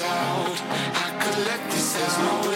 i collect this as no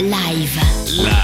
live.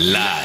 Live.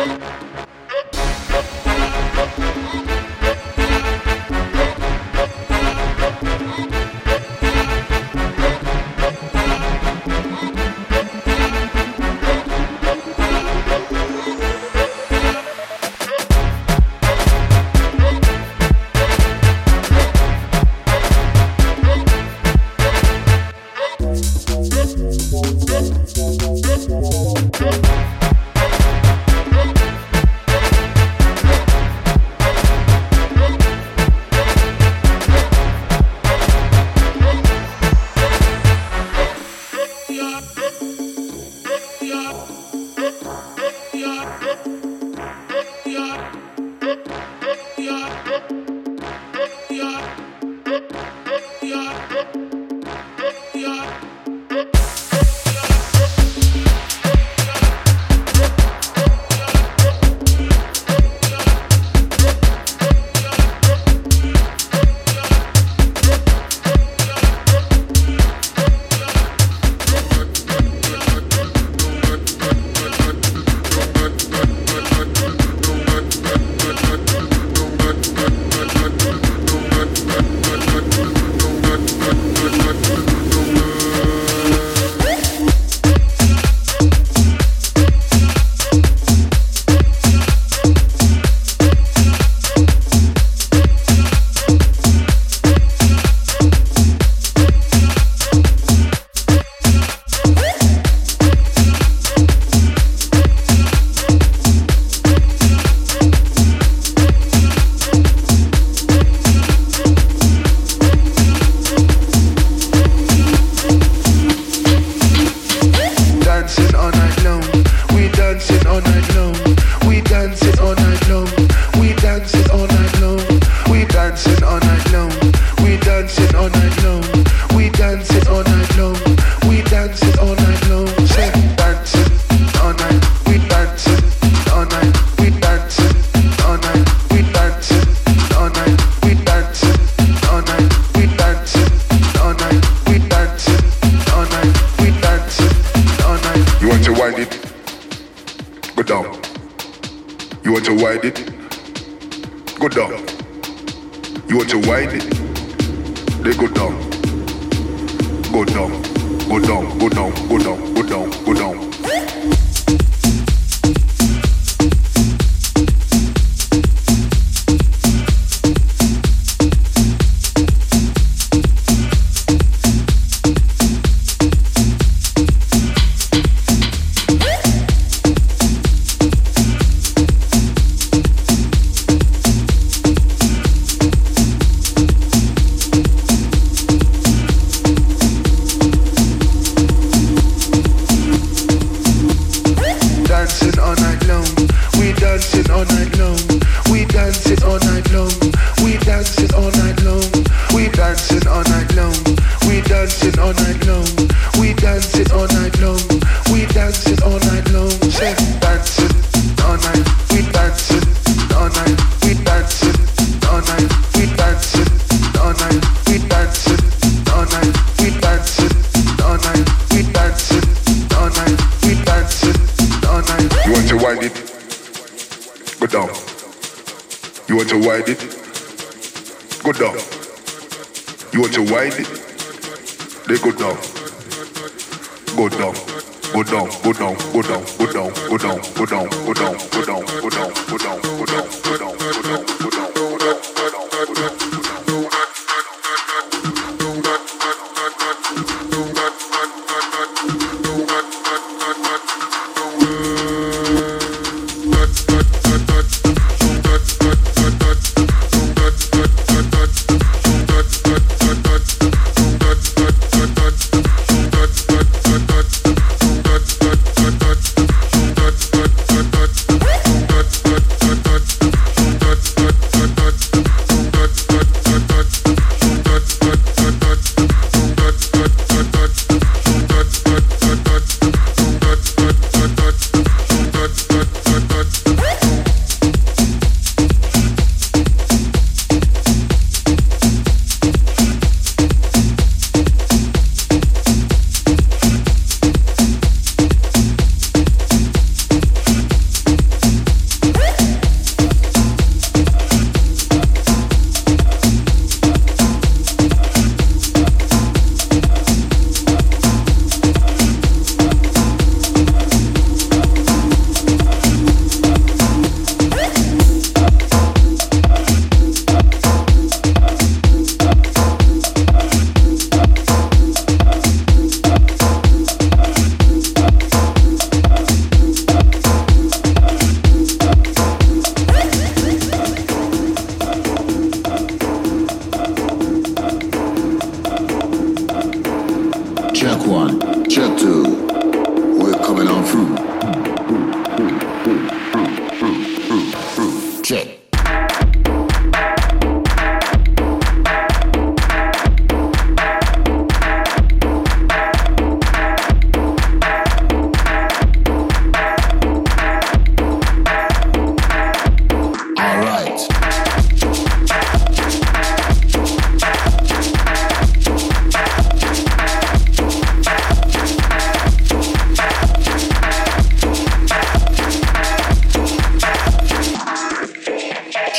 Bye.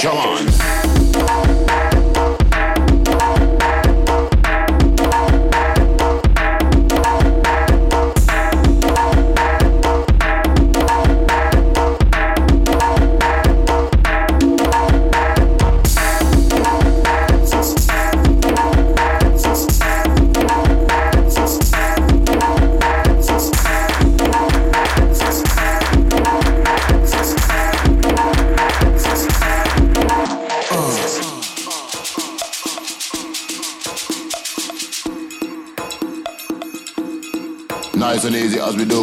John. Samba.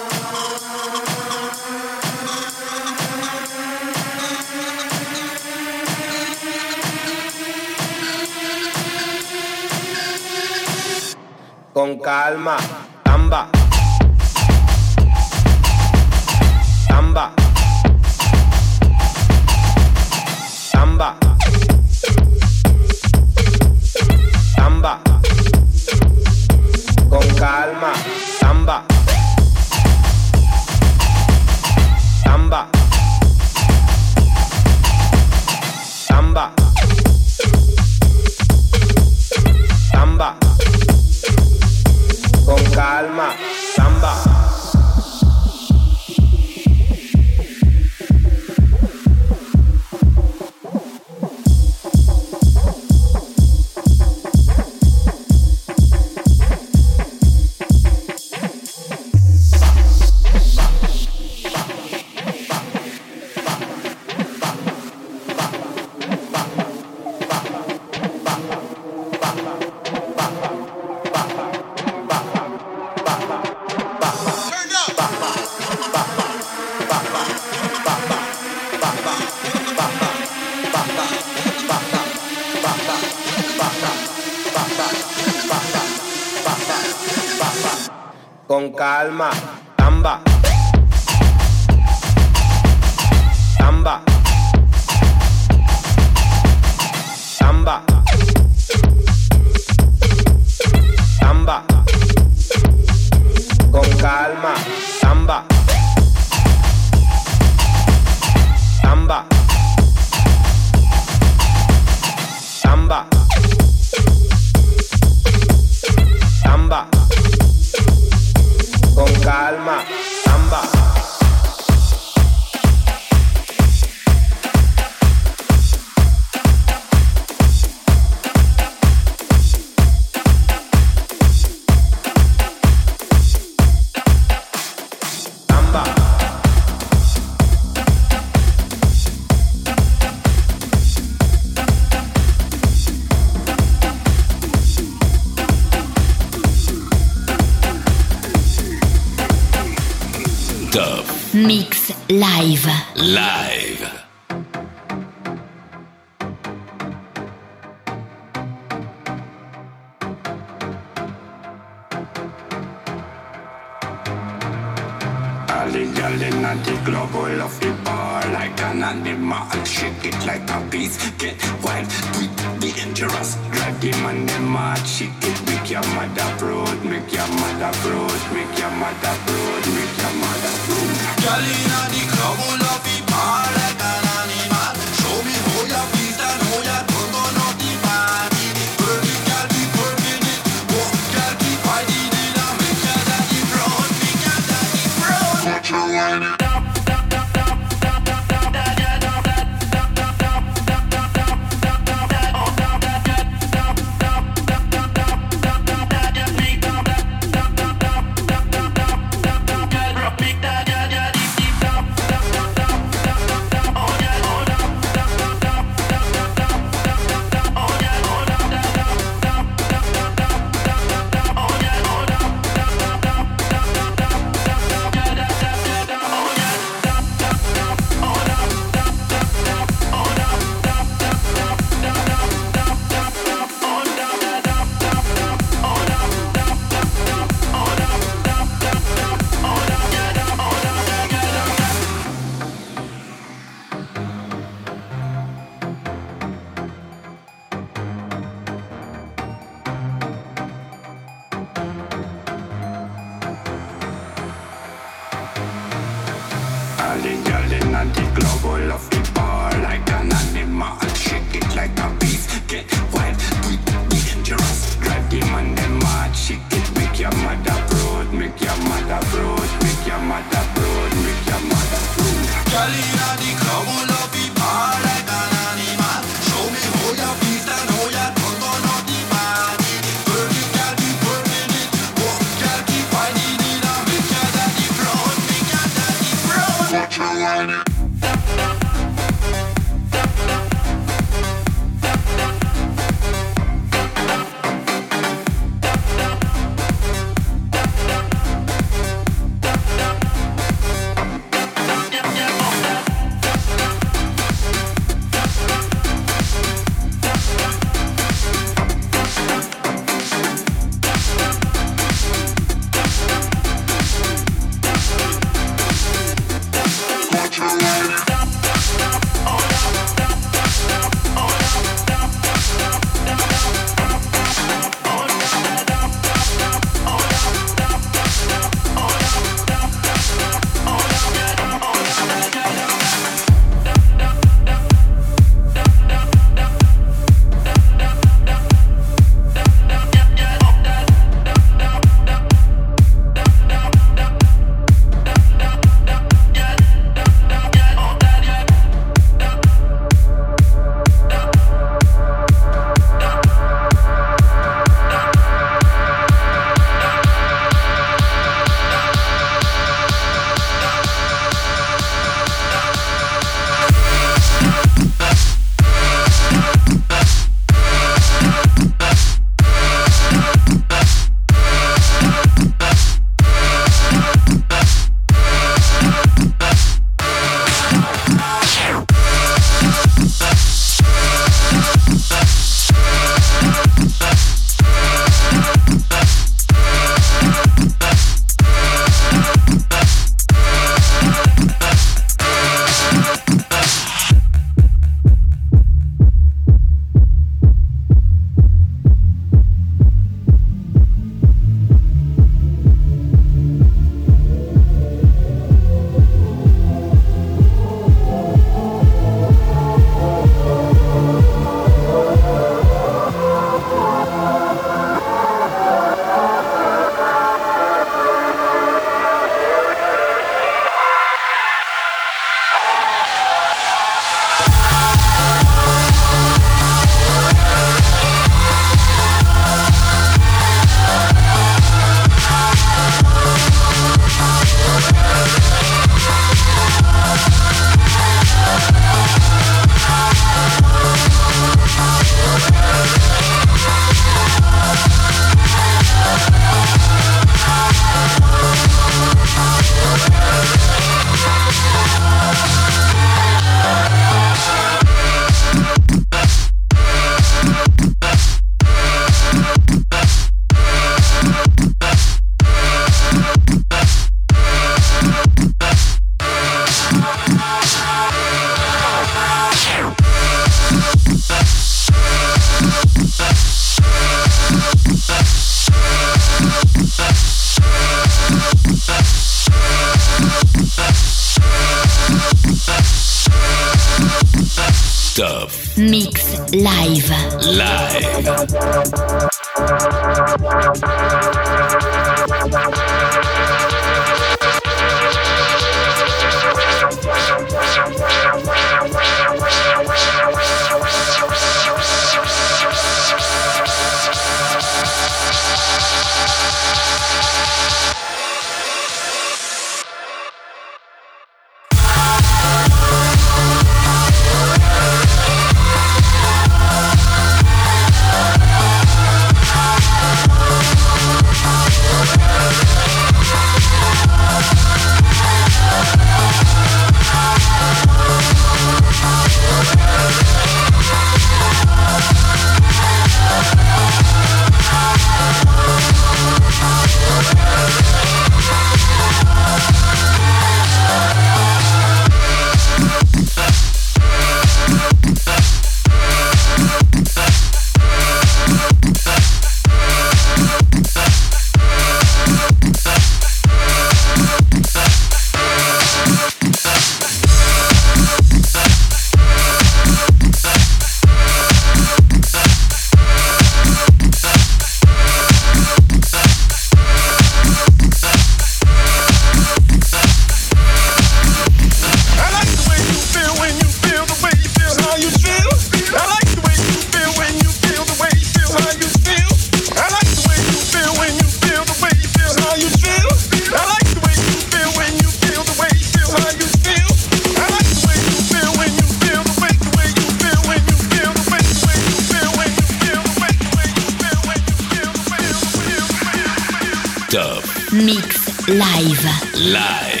Mix live. Live.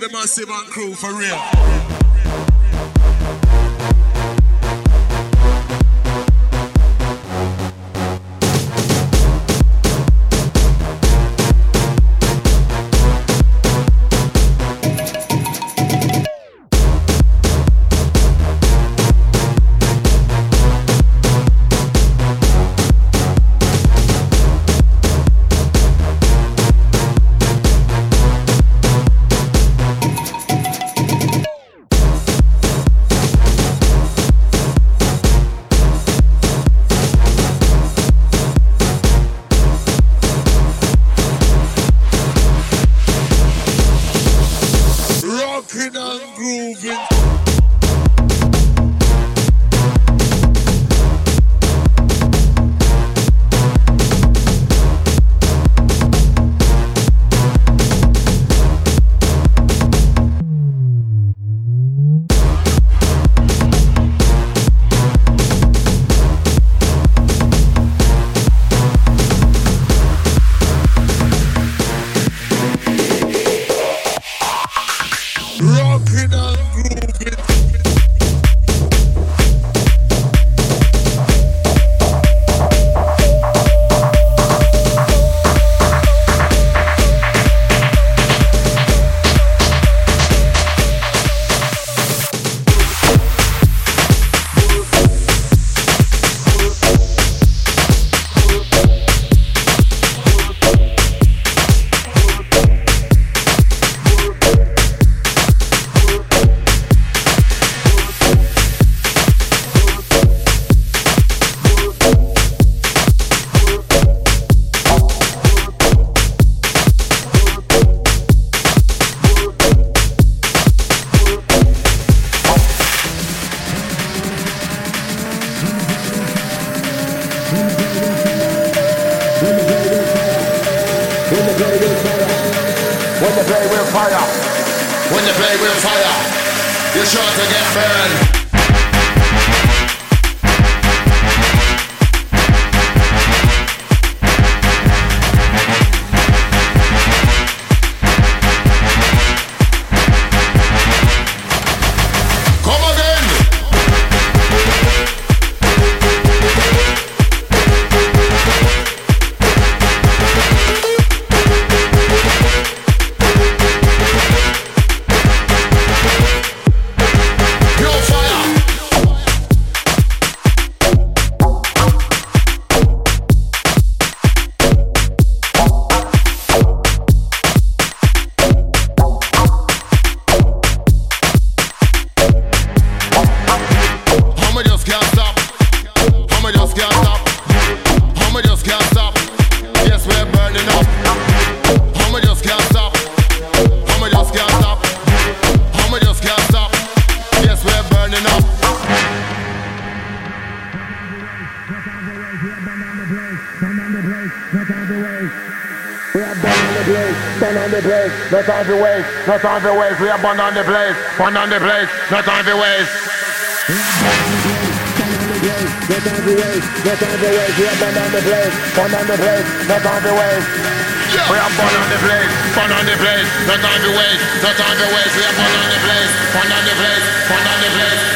The massive and crew for real. friend. No time for waste. We are born on the place, born on the place, no time for waste. No time for waste, no time for waste. We are born on the place, born on the place, no time for waste. We are born on the place, born on the place, no time for waste, no time for waste. We are born on the place, born on the place, born on the place.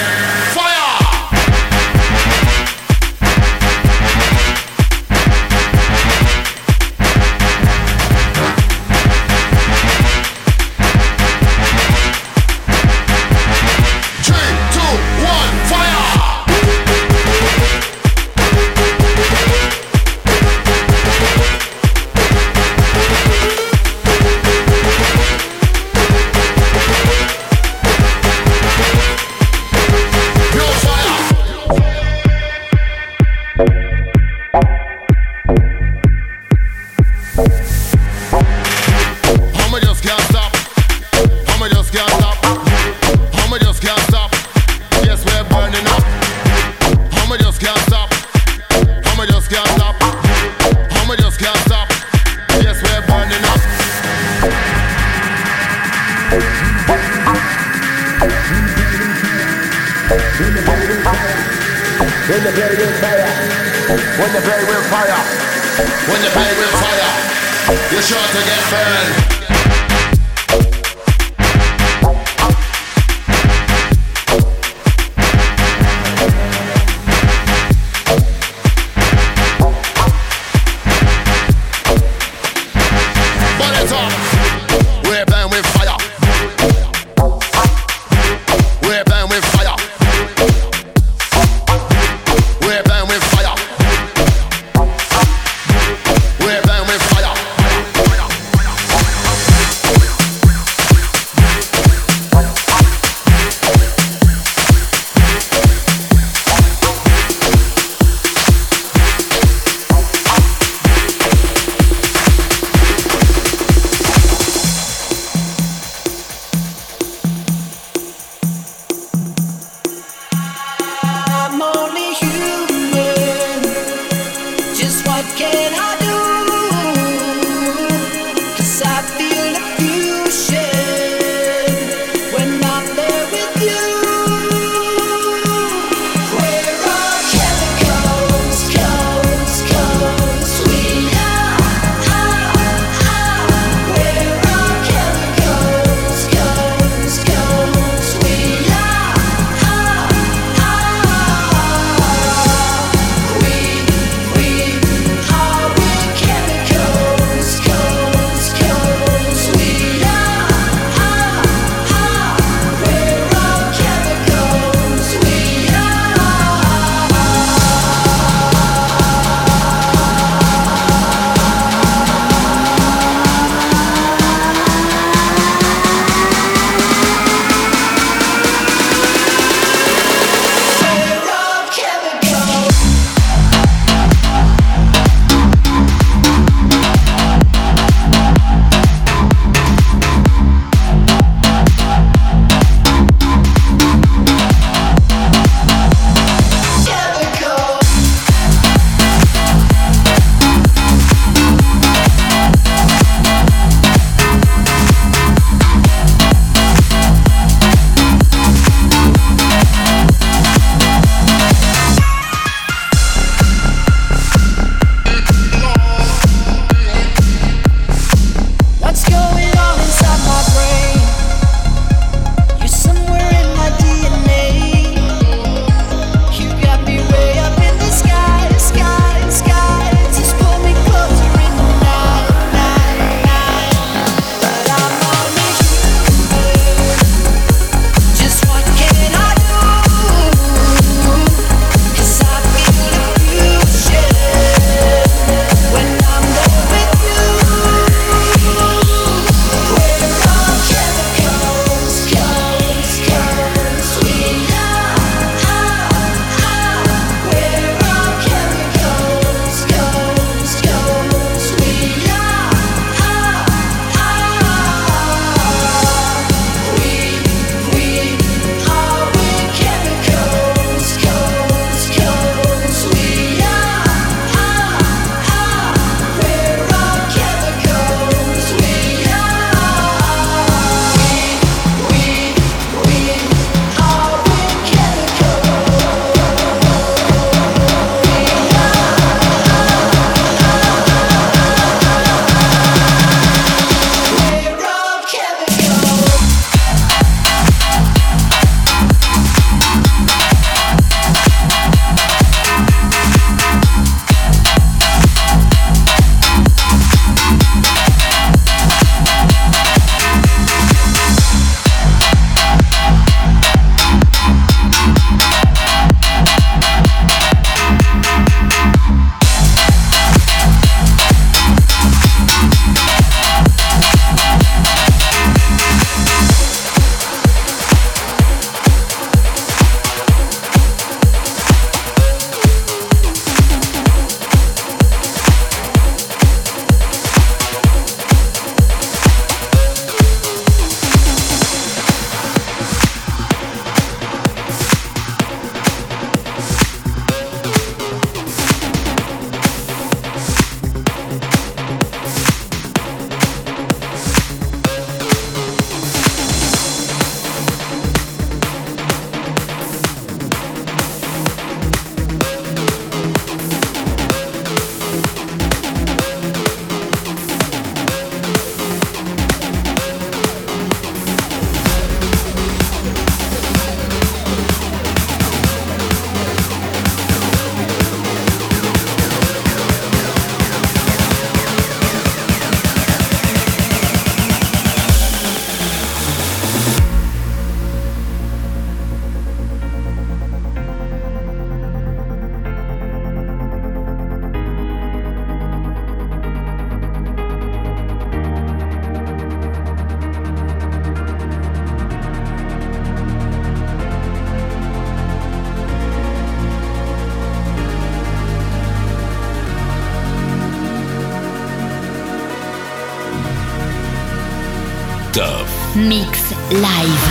Live.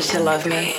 To love me.